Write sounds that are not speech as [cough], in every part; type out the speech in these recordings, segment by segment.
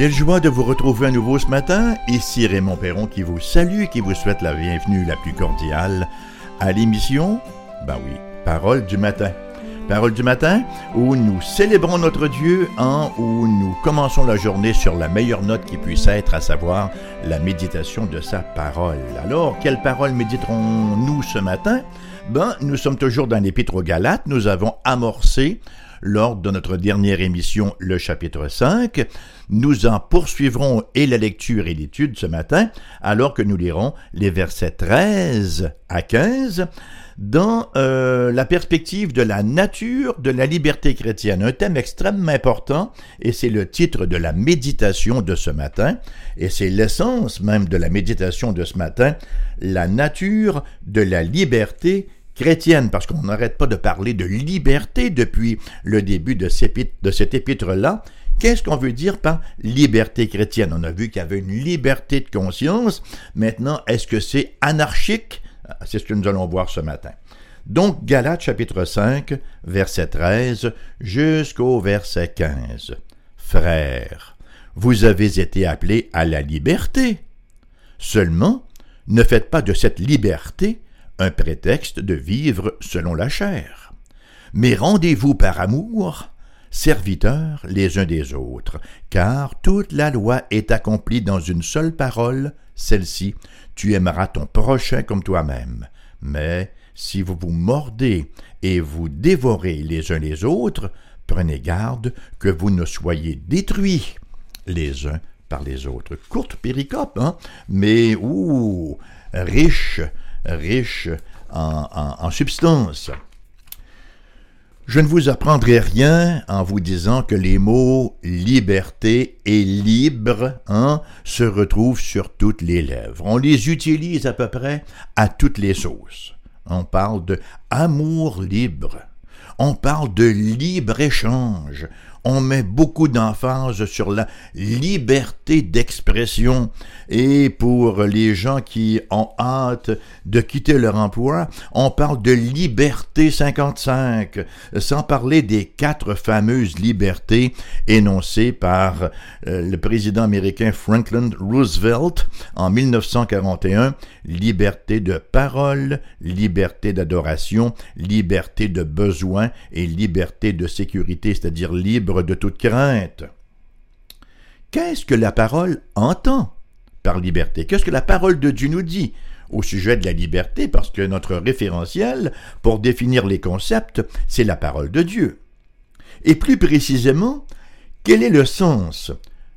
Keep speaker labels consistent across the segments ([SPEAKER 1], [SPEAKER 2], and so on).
[SPEAKER 1] Quelle joie de vous retrouver à nouveau ce matin. Ici Raymond Perron qui vous salue, qui vous souhaite la bienvenue la plus cordiale à l'émission, ben oui, Parole du matin. Parole du matin où nous célébrons notre Dieu, en où nous commençons la journée sur la meilleure note qui puisse être, à savoir la méditation de sa parole. Alors, quelle parole méditerons-nous ce matin? Ben, nous sommes toujours dans l'Épître aux Galates. Nous avons amorcé lors de notre dernière émission, le chapitre 5. Nous en poursuivrons et la lecture et l'étude ce matin, alors que nous lirons les versets 13 à 15 dans euh, la perspective de la nature de la liberté chrétienne, un thème extrêmement important, et c'est le titre de la méditation de ce matin, et c'est l'essence même de la méditation de ce matin, la nature de la liberté chrétienne, parce qu'on n'arrête pas de parler de liberté depuis le début de, de cet épître-là. Qu'est-ce qu'on veut dire par liberté chrétienne? On a vu qu'il y avait une liberté de conscience. Maintenant, est-ce que c'est anarchique? C'est ce que nous allons voir ce matin. Donc, Galates chapitre 5, verset 13 jusqu'au verset 15. Frères, vous avez été appelés à la liberté. Seulement, ne faites pas de cette liberté un prétexte de vivre selon la chair. Mais rendez-vous par amour, serviteurs les uns des autres, car toute la loi est accomplie dans une seule parole, celle-ci, tu aimeras ton prochain comme toi-même. Mais si vous vous mordez et vous dévorez les uns les autres, prenez garde que vous ne soyez détruits les uns par les autres. Courte péricope, hein? mais ouh, riche riche en, substance. Je ne vous apprendrai rien en vous disant que les mots liberté et libre hein, se retrouvent sur toutes les lèvres. On les utilise à peu près à toutes les sauces. On parle de amour libre. On parle de libre-échange on met beaucoup d'emphase sur la liberté d'expression. Et pour les gens qui ont hâte de quitter leur emploi, on parle de liberté 55, sans parler des quatre fameuses libertés énoncées par euh, le président américain Franklin Roosevelt en 1941, liberté de parole, liberté d'adoration, liberté de besoin et liberté de sécurité, c'est-à-dire libre de toute crainte. Qu'est-ce que la parole entend par liberté? Qu'est-ce que la parole de Dieu nous dit au sujet de la liberté? Parce que notre référentiel pour définir les concepts, c'est la parole de Dieu. Et plus précisément, quel est le sens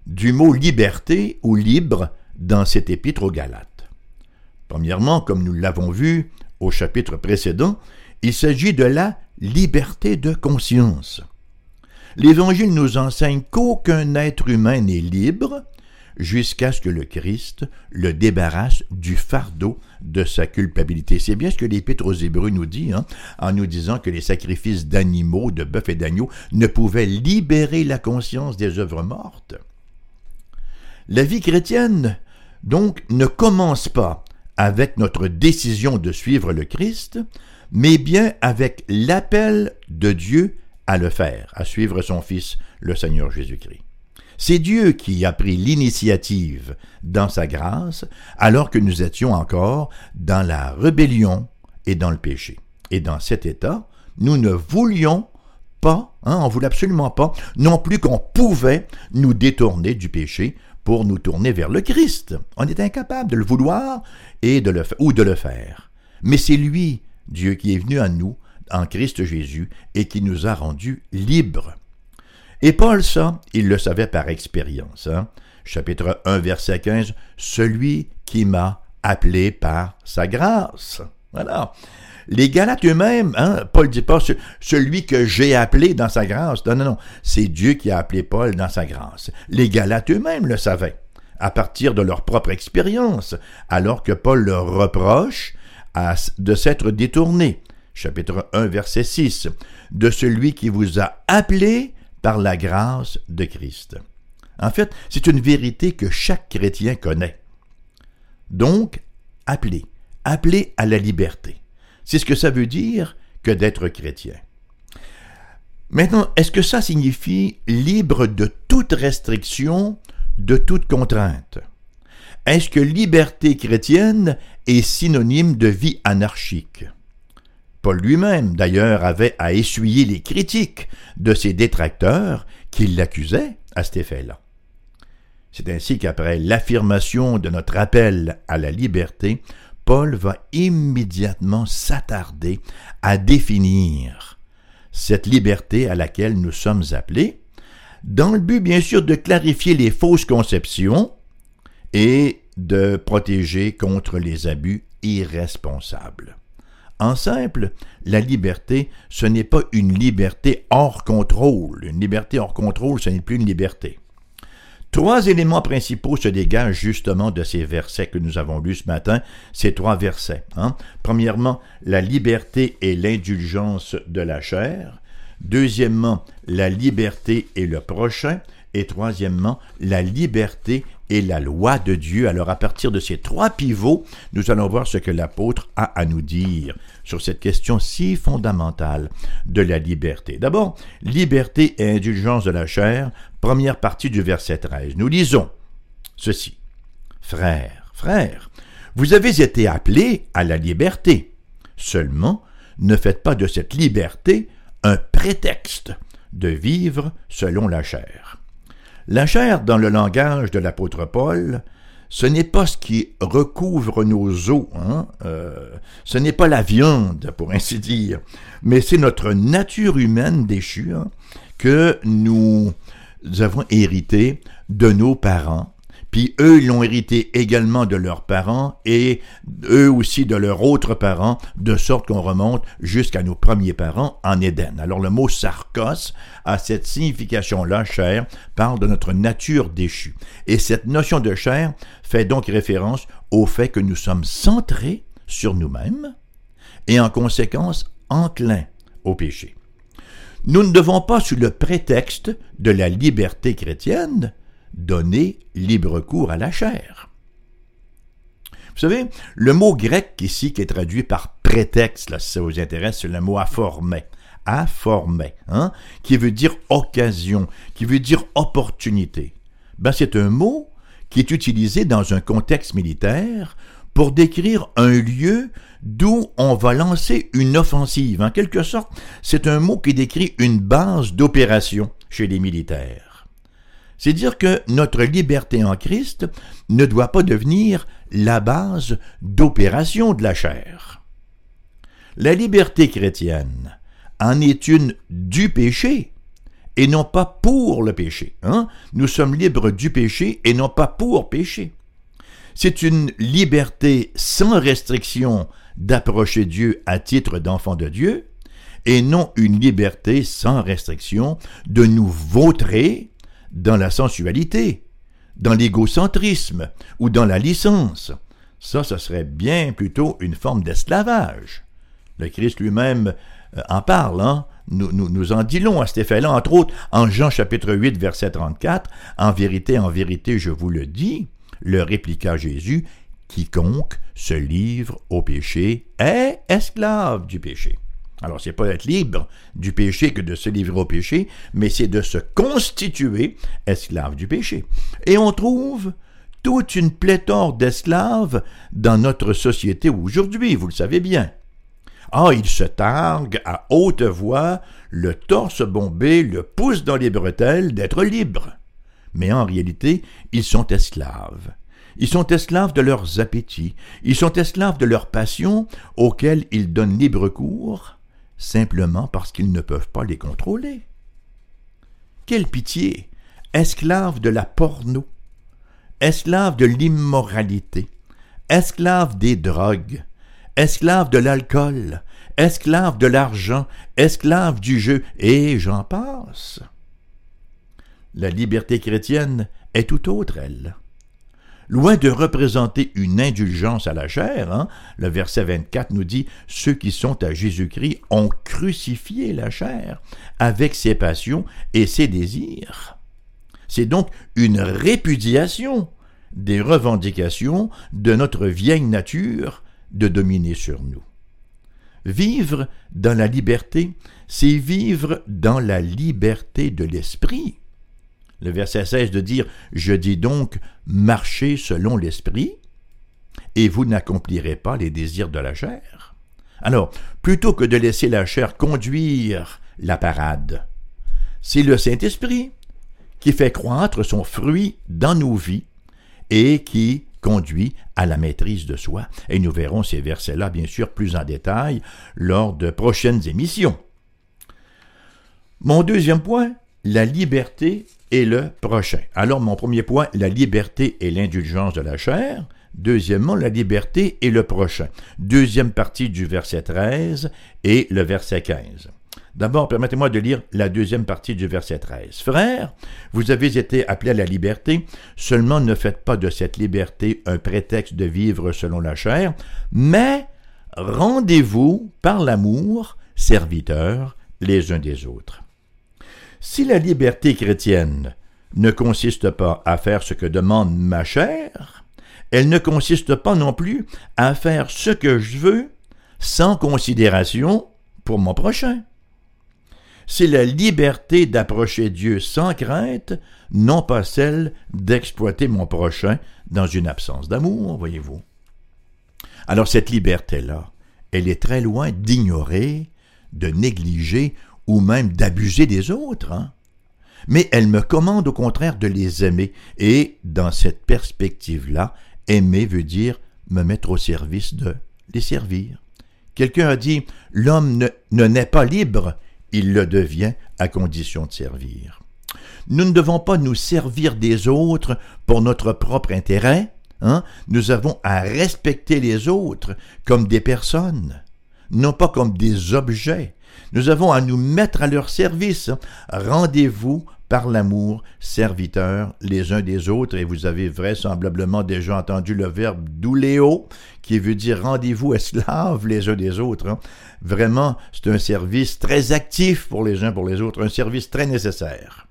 [SPEAKER 1] du mot liberté ou libre dans cet épître aux Galates? Premièrement, comme nous l'avons vu au chapitre précédent, il s'agit de la liberté de conscience. L'Évangile nous enseigne qu'aucun être humain n'est libre jusqu'à ce que le Christ le débarrasse du fardeau de sa culpabilité. C'est bien ce que l'Épître aux Hébreux nous dit, hein, en nous disant que les sacrifices d'animaux, de bœufs et d'agneaux, ne pouvaient libérer la conscience des œuvres mortes. La vie chrétienne, donc, ne commence pas avec notre décision de suivre le Christ, mais bien avec l'appel de Dieu à le faire, à suivre son Fils, le Seigneur Jésus-Christ. C'est Dieu qui a pris l'initiative dans sa grâce, alors que nous étions encore dans la rébellion et dans le péché. Et dans cet état, nous ne voulions pas, hein, on voulait absolument pas, non plus qu'on pouvait nous détourner du péché pour nous tourner vers le Christ. On est incapable de le vouloir et de le, ou de le faire. Mais c'est lui, Dieu, qui est venu à nous en Christ Jésus et qui nous a rendus libres. Et Paul, ça, il le savait par expérience. Hein? Chapitre 1, verset 15, Celui qui m'a appelé par sa grâce. Voilà. Les Galates eux-mêmes, hein, Paul dit pas celui que j'ai appelé dans sa grâce. Non, non, non. C'est Dieu qui a appelé Paul dans sa grâce. Les Galates eux-mêmes le savaient, à partir de leur propre expérience, alors que Paul leur reproche de s'être détourné chapitre 1, verset 6, de celui qui vous a appelé par la grâce de Christ. En fait, c'est une vérité que chaque chrétien connaît. Donc, appelé, appelé à la liberté. C'est ce que ça veut dire que d'être chrétien. Maintenant, est-ce que ça signifie libre de toute restriction de toute contrainte? Est-ce que liberté chrétienne est synonyme de vie anarchique? Paul lui-même, d'ailleurs, avait à essuyer les critiques de ses détracteurs qui l'accusaient à cet effet-là. C'est ainsi qu'après l'affirmation de notre appel à la liberté, Paul va immédiatement s'attarder à définir cette liberté à laquelle nous sommes appelés, dans le but bien sûr de clarifier les fausses conceptions et de protéger contre les abus irresponsables. En simple, la liberté, ce n'est pas une liberté hors contrôle. Une liberté hors contrôle, ce n'est plus une liberté. Trois éléments principaux se dégagent justement de ces versets que nous avons lus ce matin, ces trois versets. Hein. Premièrement, la liberté et l'indulgence de la chair. Deuxièmement, la liberté et le prochain. Et troisièmement, la liberté et la loi de Dieu. Alors à partir de ces trois pivots, nous allons voir ce que l'apôtre a à nous dire sur cette question si fondamentale de la liberté. D'abord, liberté et indulgence de la chair, première partie du verset 13. Nous lisons ceci. Frères, frères, vous avez été appelés à la liberté. Seulement, ne faites pas de cette liberté un prétexte de vivre selon la chair. La chair, dans le langage de l'apôtre Paul, ce n'est pas ce qui recouvre nos os, hein? Euh, ce n'est pas la viande, pour ainsi dire, mais c'est notre nature humaine déchue hein, que nous avons hérité de nos parents puis eux, ils l'ont hérité également de leurs parents et eux aussi de leurs autres parents, de sorte qu'on remonte jusqu'à nos premiers parents en Éden. Alors le mot sarcos a cette signification-là, chair, parle de notre nature déchue. Et cette notion de chair fait donc référence au fait que nous sommes centrés sur nous-mêmes et en conséquence enclins au péché. Nous ne devons pas, sous le prétexte de la liberté chrétienne, donner libre cours à la chair. Vous savez, le mot grec ici qui est traduit par prétexte, là, si ça vous intéresse, c'est le mot aformé. Aformé, hein, qui veut dire occasion, qui veut dire opportunité. Ben, c'est un mot qui est utilisé dans un contexte militaire pour décrire un lieu d'où on va lancer une offensive. En quelque sorte, c'est un mot qui décrit une base d'opération chez les militaires. C'est dire que notre liberté en Christ ne doit pas devenir la base d'opération de la chair. La liberté chrétienne en est une du péché et non pas pour le péché. Hein? Nous sommes libres du péché et non pas pour pécher. C'est une liberté sans restriction d'approcher Dieu à titre d'enfant de Dieu, et non une liberté sans restriction de nous vautrer dans la sensualité, dans l'égocentrisme ou dans la licence. Ça, ce serait bien plutôt une forme d'esclavage. Le Christ lui-même euh, en parle, hein? nous, nous, nous, en dit long à cet effet-là, entre autres en Jean chapitre 8, verset 34, En vérité, en vérité, je vous le dis, le répliqua Jésus, quiconque se livre au péché est esclave du péché. Alors, c'est pas être libre du péché que de se livrer au péché, mais c'est de se constituer esclave du péché. Et on trouve toute une pléthore d'esclaves dans notre société aujourd'hui, vous le savez bien. Ah, ils se targuent à haute voix, le torse bombé, le pouce dans les bretelles d'être libres. Mais en réalité, ils sont esclaves. Ils sont esclaves de leurs appétits, ils sont esclaves de leurs passions auxquelles ils donnent libre cours, simplement parce qu'ils ne peuvent pas les contrôler. Quelle pitié! Esclaves de la porno, esclaves de l'immoralité, esclaves des drogues, esclaves de l'alcool, esclaves de l'argent, esclaves du jeu, et j'en passe. La liberté chrétienne est tout autre, elle. Loin de représenter une indulgence à la chair, hein, le verset 24 nous dit Ceux qui sont à Jésus-Christ ont crucifié la chair avec ses passions et ses désirs. C'est donc une répudiation des revendications de notre vieille nature de dominer sur nous. Vivre dans la liberté, c'est vivre dans la liberté de l'esprit. Le verset 16 de dire Je dis donc, marchez selon l'esprit, et vous n'accomplirez pas les désirs de la chair. Alors, plutôt que de laisser la chair conduire la parade, c'est le Saint-Esprit qui fait croître son fruit dans nos vies et qui conduit à la maîtrise de soi. Et nous verrons ces versets-là, bien sûr, plus en détail lors de prochaines émissions. Mon deuxième point, la liberté et le prochain. Alors, mon premier point, la liberté et l'indulgence de la chair. Deuxièmement, la liberté et le prochain. Deuxième partie du verset 13 et le verset 15. D'abord, permettez-moi de lire la deuxième partie du verset 13. Frères, vous avez été appelés à la liberté, seulement ne faites pas de cette liberté un prétexte de vivre selon la chair, mais rendez-vous par l'amour, serviteurs les uns des autres. Si la liberté chrétienne ne consiste pas à faire ce que demande ma chair, elle ne consiste pas non plus à faire ce que je veux sans considération pour mon prochain c'est la liberté d'approcher Dieu sans crainte, non pas celle d'exploiter mon prochain dans une absence d'amour, voyez-vous. Alors cette liberté-là, elle est très loin d'ignorer, de négliger ou même d'abuser des autres. Hein. Mais elle me commande au contraire de les aimer, et dans cette perspective-là, aimer veut dire me mettre au service de les servir. Quelqu'un a dit, l'homme ne, ne naît pas libre, il le devient à condition de servir. Nous ne devons pas nous servir des autres pour notre propre intérêt. Hein? Nous avons à respecter les autres comme des personnes, non pas comme des objets. Nous avons à nous mettre à leur service. Rendez-vous par l'amour, serviteurs les uns des autres, et vous avez vraisemblablement déjà entendu le verbe douléo, qui veut dire rendez-vous esclaves les uns des autres. Hein. Vraiment, c'est un service très actif pour les uns pour les autres, un service très nécessaire.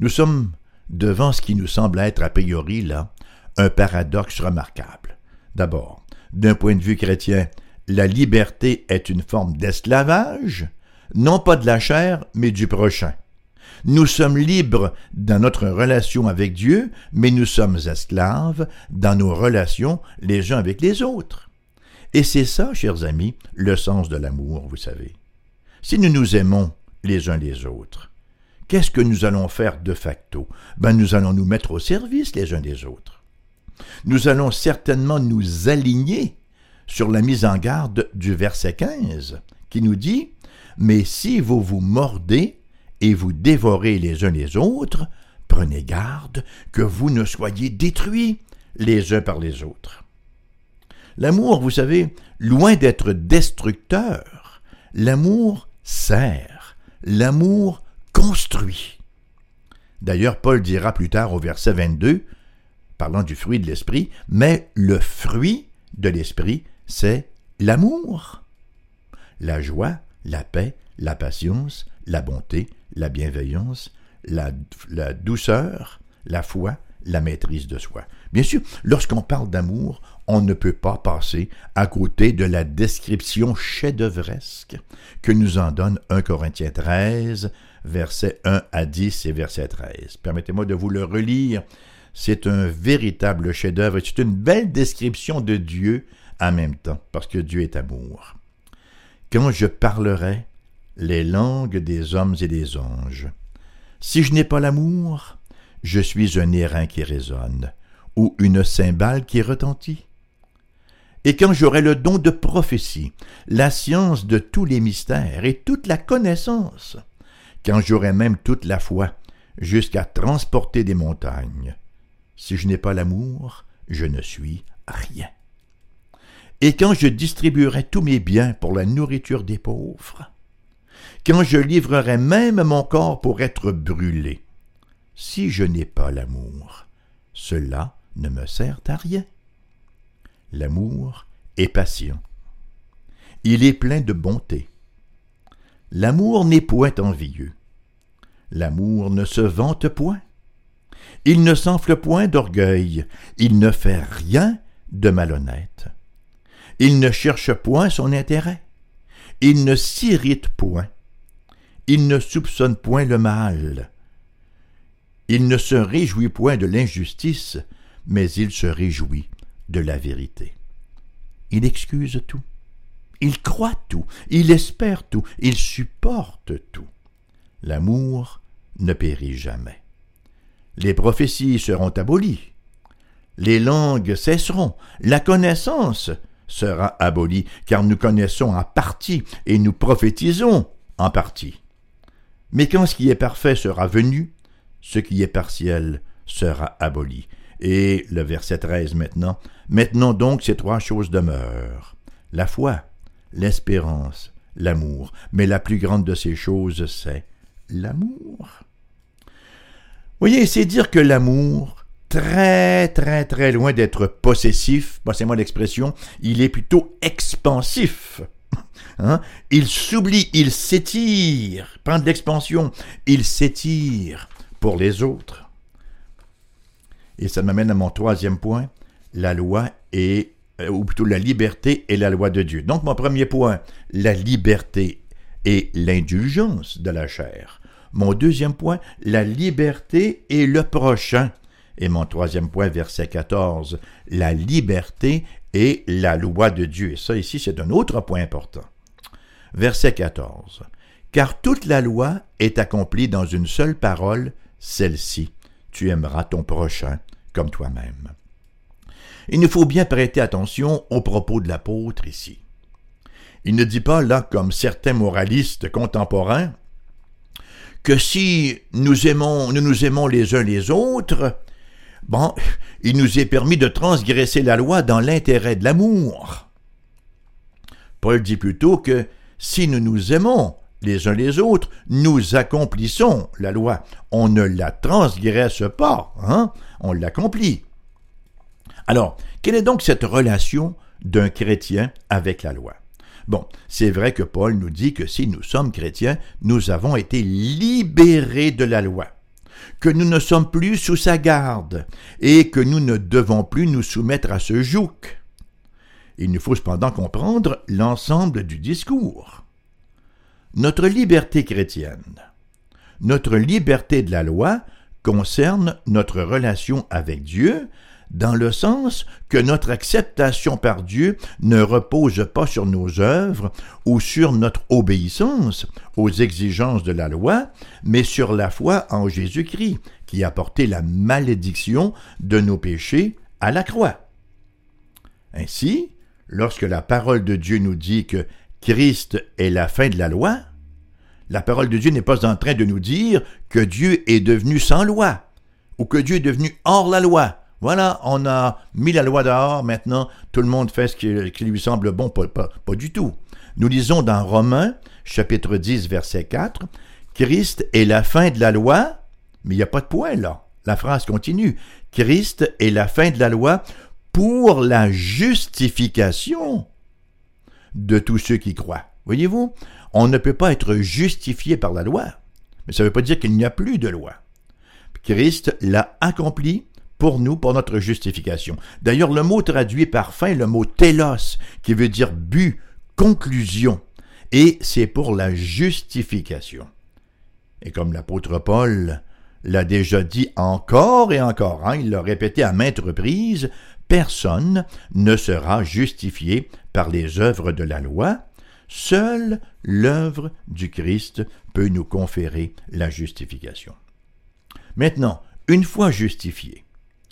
[SPEAKER 1] Nous sommes devant ce qui nous semble être a priori là un paradoxe remarquable. D'abord, d'un point de vue chrétien, la liberté est une forme d'esclavage, non pas de la chair, mais du prochain. Nous sommes libres dans notre relation avec Dieu, mais nous sommes esclaves dans nos relations les uns avec les autres. Et c'est ça, chers amis, le sens de l'amour, vous savez. Si nous nous aimons les uns les autres, qu'est-ce que nous allons faire de facto? Ben nous allons nous mettre au service les uns des autres. Nous allons certainement nous aligner sur la mise en garde du verset 15, qui nous dit Mais si vous vous mordez et vous dévorez les uns les autres, prenez garde que vous ne soyez détruits les uns par les autres. L'amour, vous savez, loin d'être destructeur, l'amour sert, l'amour construit. D'ailleurs, Paul dira plus tard au verset 22, parlant du fruit de l'esprit, mais le fruit de l'esprit, c'est l'amour. La joie, la paix, la patience, la bonté, la bienveillance, la, douceur, la foi, la maîtrise de soi. Bien sûr, lorsqu'on parle d'amour, on ne peut pas passer à côté de la description chef-d'œuvresque que nous en donne 1 Corinthiens 13, versets 1 à 10 et verset 13. Permettez-moi de vous le relire. C'est un véritable chef-d'œuvre. C'est une belle description de Dieu en même temps, parce que Dieu est amour. Quand je parlerai, les langues des hommes et des anges. Si je n'ai pas l'amour, je suis un airain qui résonne, ou une cymbale qui retentit. Et quand j'aurai le don de prophétie, la science de tous les mystères et toute la connaissance, quand j'aurai même toute la foi, jusqu'à transporter des montagnes, si je n'ai pas l'amour, je ne suis rien. Et quand je distribuerai tous mes biens pour la nourriture des pauvres, quand je livrerai même mon corps pour être brûlé. Si je n'ai pas l'amour, cela ne me sert à rien. L'amour est patient. Il est plein de bonté. L'amour n'est point envieux. L'amour ne se vante point. Il ne s'enfle point d'orgueil. Il ne fait rien de malhonnête. Il ne cherche point son intérêt. Il ne s'irrite point il ne soupçonne point le mal. Il ne se réjouit point de l'injustice, mais il se réjouit de la vérité. Il excuse tout. Il croit tout, il espère tout, il supporte tout. L'amour ne périt jamais. Les prophéties seront abolies. Les langues cesseront. La connaissance sera abolie, car nous connaissons en partie et nous prophétisons en partie. Mais quand ce qui est parfait sera venu, ce qui est partiel sera aboli. Et le verset 13 maintenant. Maintenant donc ces trois choses demeurent. La foi, l'espérance, l'amour. Mais la plus grande de ces choses, c'est l'amour. Voyez, c'est dire que l'amour, très, très, très loin d'être possessif, passez-moi l'expression, il est plutôt expansif. [laughs] Hein? Il s'oublie, il s'étire, prend de l'expansion, il s'étire pour les autres. Et ça m'amène à mon troisième point, la loi est, euh, ou plutôt la liberté est la loi de Dieu. Donc mon premier point, la liberté et l'indulgence de la chair. Mon deuxième point, la liberté et le prochain. Et mon troisième point, verset 14, la liberté et la loi de Dieu. Et ça ici, c'est un autre point important. Verset 14. Car toute la loi est accomplie dans une seule parole, celle-ci. Tu aimeras ton prochain comme toi-même. Il nous faut bien prêter attention aux propos de l'apôtre ici. Il ne dit pas là, comme certains moralistes contemporains, que si nous aimons, nous nous aimons les uns les autres, bon, il nous est permis de transgresser la loi dans l'intérêt de l'amour. Paul dit plutôt que si nous nous aimons les uns les autres, nous accomplissons la loi. On ne la transgresse pas, hein? on l'accomplit. Alors, quelle est donc cette relation d'un chrétien avec la loi? Bon, c'est vrai que Paul nous dit que si nous sommes chrétiens, nous avons été libérés de la loi, que nous ne sommes plus sous sa garde, et que nous ne devons plus nous soumettre à ce joug. Il nous faut cependant comprendre l'ensemble du discours. Notre liberté chrétienne, notre liberté de la loi concerne notre relation avec Dieu, dans le sens que notre acceptation par Dieu ne repose pas sur nos œuvres ou sur notre obéissance aux exigences de la loi, mais sur la foi en Jésus-Christ, qui a porté la malédiction de nos péchés à la croix. Ainsi, lorsque la parole de Dieu nous dit que Christ est la fin de la loi, la parole de Dieu n'est pas en train de nous dire que Dieu est devenu sans loi, ou que Dieu est devenu hors la loi, voilà, on a mis la loi dehors, maintenant tout le monde fait ce qui, lui semble bon, pas, pas, du tout. Nous lisons dans Romains, chapitre 10, verset 4, Christ est la fin de la loi, mais il n'y a pas de point là. La phrase continue. Christ est la fin de la loi pour la justification de tous ceux qui croient. Voyez-vous, on ne peut pas être justifié par la loi, mais ça ne veut pas dire qu'il n'y a plus de loi. Christ l'a accompli pour nous, pour notre justification. D'ailleurs, le mot traduit par fin, le mot telos, qui veut dire but, conclusion, et c'est pour la justification. Et comme l'apôtre Paul l'a déjà dit encore et encore, hein, il l'a répété à maintes reprises, personne ne sera justifié par les œuvres de la loi, seule l'œuvre du Christ peut nous conférer la justification. Maintenant, une fois justifié,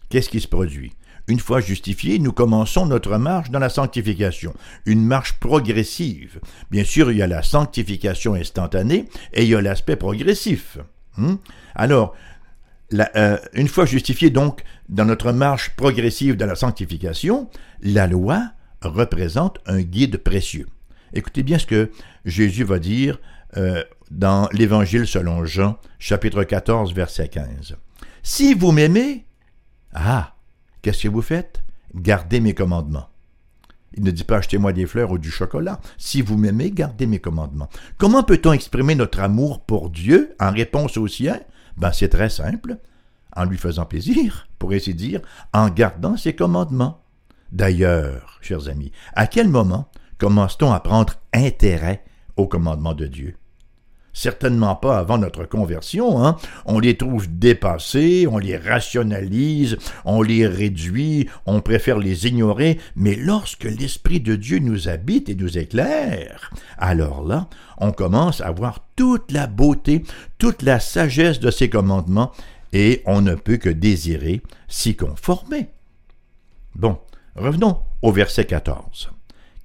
[SPEAKER 1] qu'est-ce qui se produit? Une fois justifié, nous commençons notre marche dans la sanctification, une marche progressive. Bien sûr, il y a la sanctification instantanée et il y a l'aspect progressif. Hmm? Alors, euh, une fois justifié donc dans notre marche progressive de la sanctification, la loi représente un guide précieux. Écoutez bien ce que Jésus va dire euh, dans l'Évangile selon Jean, chapitre 14, verset 15. Si vous m'aimez, ah, qu'est-ce que vous faites? Gardez mes commandements. Il ne dit pas achetez-moi des fleurs ou du chocolat. Si vous m'aimez, gardez mes commandements. Comment peut-on exprimer notre amour pour Dieu en réponse au sien? Ben, c'est très simple. En lui faisant plaisir, pour ainsi dire, en gardant ses commandements. D'ailleurs, chers amis, à quel moment commence-t-on à prendre intérêt aux commandements de Dieu? Certainement pas avant notre conversion. Hein. On les trouve dépassés, on les rationalise, on les réduit, on préfère les ignorer, mais lorsque l'Esprit de Dieu nous habite et nous éclaire, alors là, on commence à voir toute la beauté, toute la sagesse de ses commandements, et on ne peut que désirer s'y conformer. Bon, revenons au verset 14.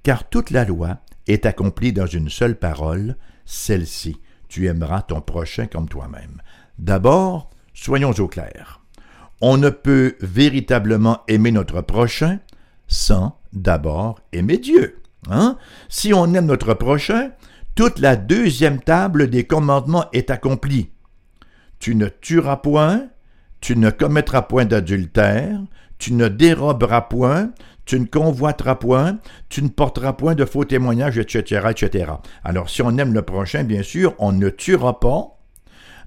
[SPEAKER 1] Car toute la loi est accomplie dans une seule parole, celle-ci tu aimeras ton prochain comme toi-même. D'abord, soyons au clair. On ne peut véritablement aimer notre prochain sans d'abord aimer Dieu. Hein? Si on aime notre prochain, toute la deuxième table des commandements est accomplie. Tu ne tueras point, tu ne commettras point d'adultère, tu ne déroberas point, tu ne convoiteras point, tu ne porteras point de faux témoignages, etc., etc. Alors, si on aime le prochain, bien sûr, on ne tuera pas,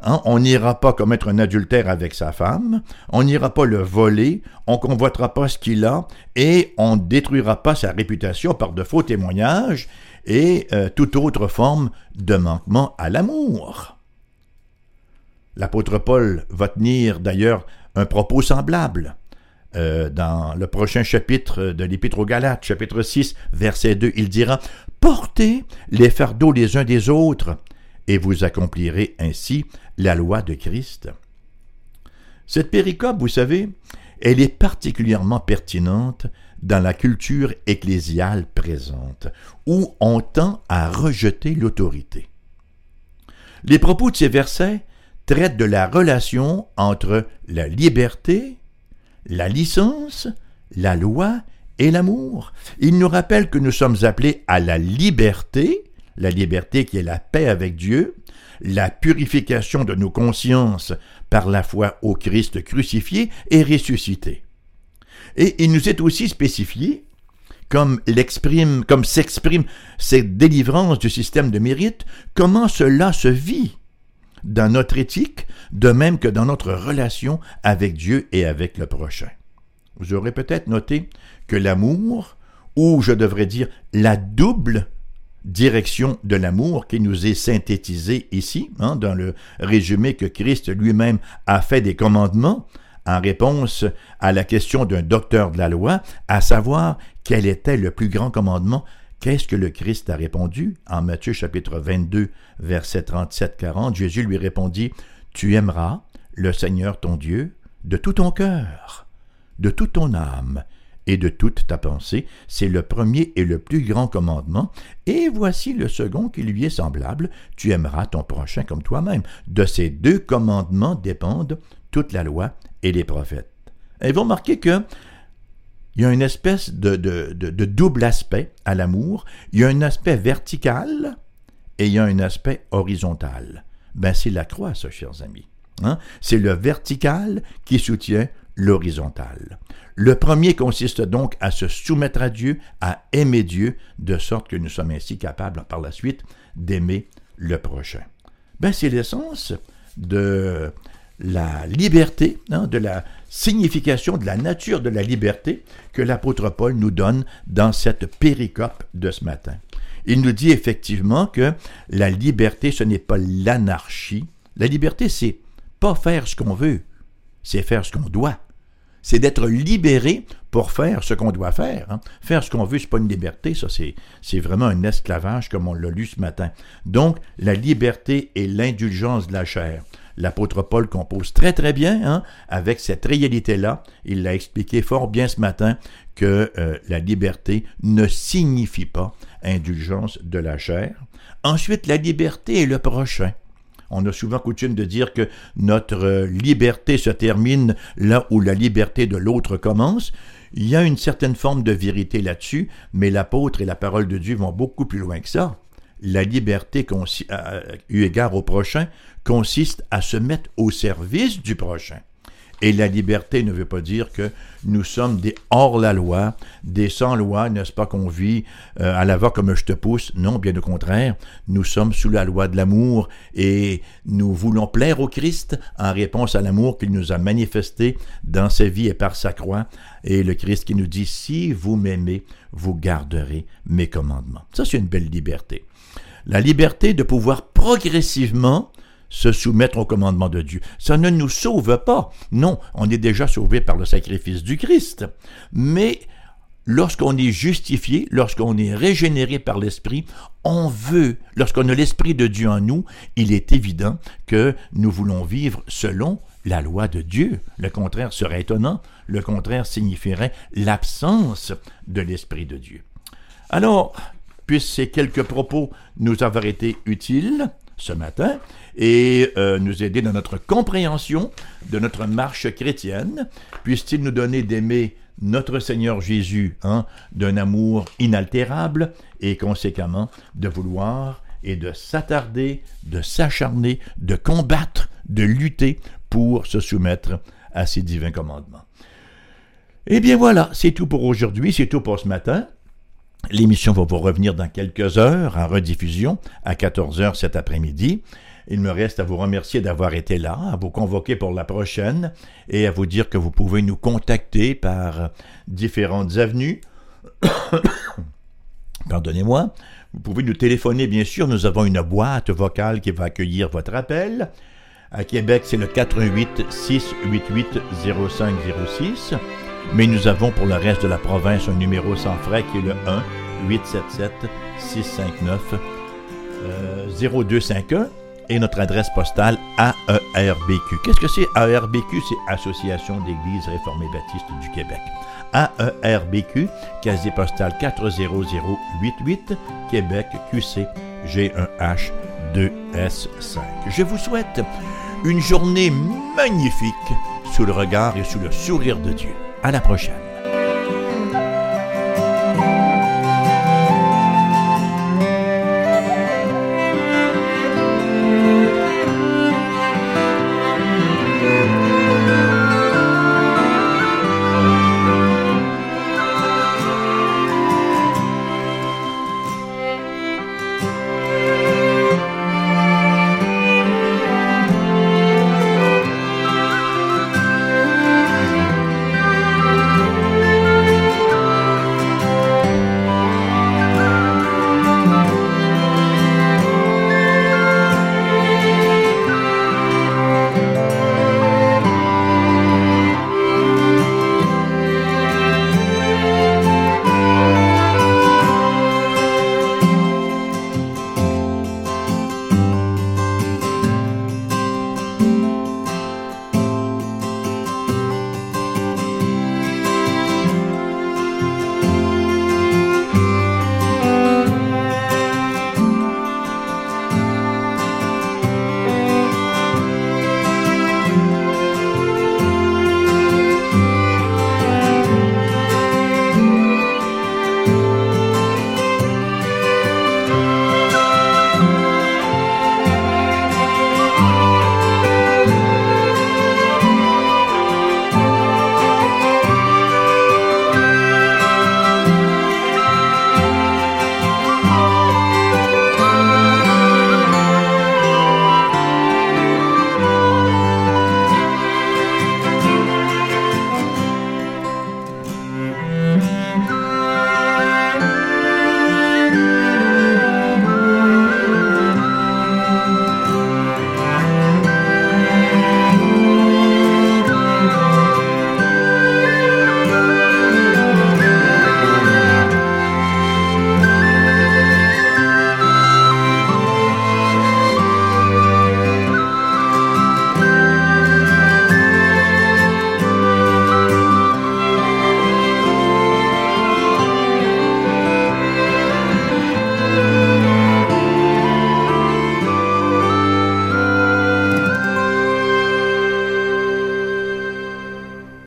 [SPEAKER 1] hein, on n'ira pas commettre un adultère avec sa femme, on n'ira pas le voler, on convoitera pas ce qu'il a, et on ne détruira pas sa réputation par de faux témoignages et euh, toute autre forme de manquement à l'amour. L'apôtre Paul va tenir d'ailleurs un propos semblable. Euh, dans le prochain chapitre de l'Épître aux Galates, chapitre 6, verset 2, il dira Portez les fardeaux les uns des autres, et vous accomplirez ainsi la loi de Christ. Cette péricope, vous savez, elle est particulièrement pertinente dans la culture ecclésiale présente, où on tend à rejeter l'autorité. Les propos de ces versets traitent de la relation entre la liberté la licence, la loi et l'amour. Il nous rappelle que nous sommes appelés à la liberté, la liberté qui est la paix avec Dieu, la purification de nos consciences par la foi au Christ crucifié et ressuscité. Et il nous est aussi spécifié, comme comme s'exprime cette délivrance du système de mérite, comment cela se vit dans notre éthique, de même que dans notre relation avec Dieu et avec le prochain. Vous aurez peut-être noté que l'amour, ou je devrais dire la double direction de l'amour qui nous est synthétisée ici, hein, dans le résumé que Christ lui-même a fait des commandements, en réponse à la question d'un docteur de la loi, à savoir quel était le plus grand commandement Qu'est-ce que le Christ a répondu? En Matthieu chapitre 22, verset 37-40, Jésus lui répondit, Tu aimeras le Seigneur ton Dieu de tout ton cœur, de toute ton âme et de toute ta pensée. C'est le premier et le plus grand commandement. Et voici le second qui lui est semblable. Tu aimeras ton prochain comme toi-même. De ces deux commandements dépendent toute la loi et les prophètes. Et vous remarquez que il y a une espèce de, double aspect à l'amour. Il y a un aspect vertical et il y a un aspect horizontal. Ben, c'est la croix, ça, chers amis. Hein? C'est le vertical qui soutient l'horizontal. Le premier consiste donc à se soumettre à Dieu, à aimer Dieu, de sorte que nous sommes ainsi capables par la suite d'aimer le prochain. Ben, c'est l'essence de la liberté, hein, de la signification de la nature de la liberté que l'apôtre Paul nous donne dans cette péricope de ce matin. Il nous dit effectivement que la liberté, ce n'est pas l'anarchie. La liberté, c'est pas faire ce qu'on veut, c'est faire ce qu'on doit. C'est d'être libéré pour faire ce qu'on doit faire. Hein. Faire ce qu'on veut, c'est pas une liberté, ça c'est, vraiment un esclavage comme on l'a lu ce matin. Donc, la liberté et l'indulgence de la chair l'apôtre Paul compose très très bien hein, avec cette réalité-là. Il l'a expliqué fort bien ce matin que euh, la liberté ne signifie pas indulgence de la chair. Ensuite, la liberté est le prochain. On a souvent coutume de dire que notre liberté se termine là où la liberté de l'autre commence. Il y a une certaine forme de vérité là-dessus, mais l'apôtre et la parole de Dieu vont beaucoup plus loin que ça. La liberté, eu égard au prochain, consiste à se mettre au service du prochain. Et la liberté ne veut pas dire que nous sommes des hors-la-loi, des sans-loi, n'est-ce pas qu'on vit euh, à la va comme je te pousse. Non, bien au contraire, nous sommes sous la loi de l'amour et nous voulons plaire au Christ en réponse à l'amour qu'il nous a manifesté dans sa vie et par sa croix. Et le Christ qui nous dit, si vous m'aimez, vous garderez mes commandements. Ça, c'est une belle liberté. la liberté de pouvoir progressivement se soumettre au commandement de Dieu. Ça ne nous sauve pas. Non, on est déjà sauvé par le sacrifice du Christ. Mais lorsqu'on est justifié, lorsqu'on est régénéré par l'Esprit, on veut, lorsqu'on a l'Esprit de Dieu en nous, il est évident que nous voulons vivre selon la loi de Dieu. Le contraire serait étonnant. Le contraire signifierait l'absence de l'Esprit de Dieu. Alors, puissent ces quelques propos nous avoir été utiles ce matin et euh, nous aider dans notre compréhension de notre marche chrétienne, puisse-t-il nous donner d'aimer notre Seigneur Jésus hein, d'un amour inaltérable et conséquemment de vouloir et de s'attarder, de s'acharner, de combattre, de lutter pour se soumettre à ses divins commandements. Eh bien voilà, c'est tout pour aujourd'hui, c'est tout pour ce matin. L'émission va vous revenir dans quelques heures en rediffusion à 14 heures cet après-midi. Il me reste à vous remercier d'avoir été là, à vous convoquer pour la prochaine et à vous dire que vous pouvez nous contacter par différentes avenues. [coughs] Pardonnez-moi. Vous pouvez nous téléphoner, bien sûr. Nous avons une boîte vocale qui va accueillir votre appel. À Québec, c'est le 88 688 0506. Mais nous avons pour le reste de la province un numéro sans frais qui est le 1 877 659 0251 et notre adresse postale AERBQ. Qu'est-ce que c'est AERBQ? C'est Association d'Églises réformées baptistes du Québec. AERBQ, casier postal 40088, Québec, QC, G1H 2S5. Je vous souhaite une journée magnifique sous le regard et sous le sourire de Dieu. À la prochaine.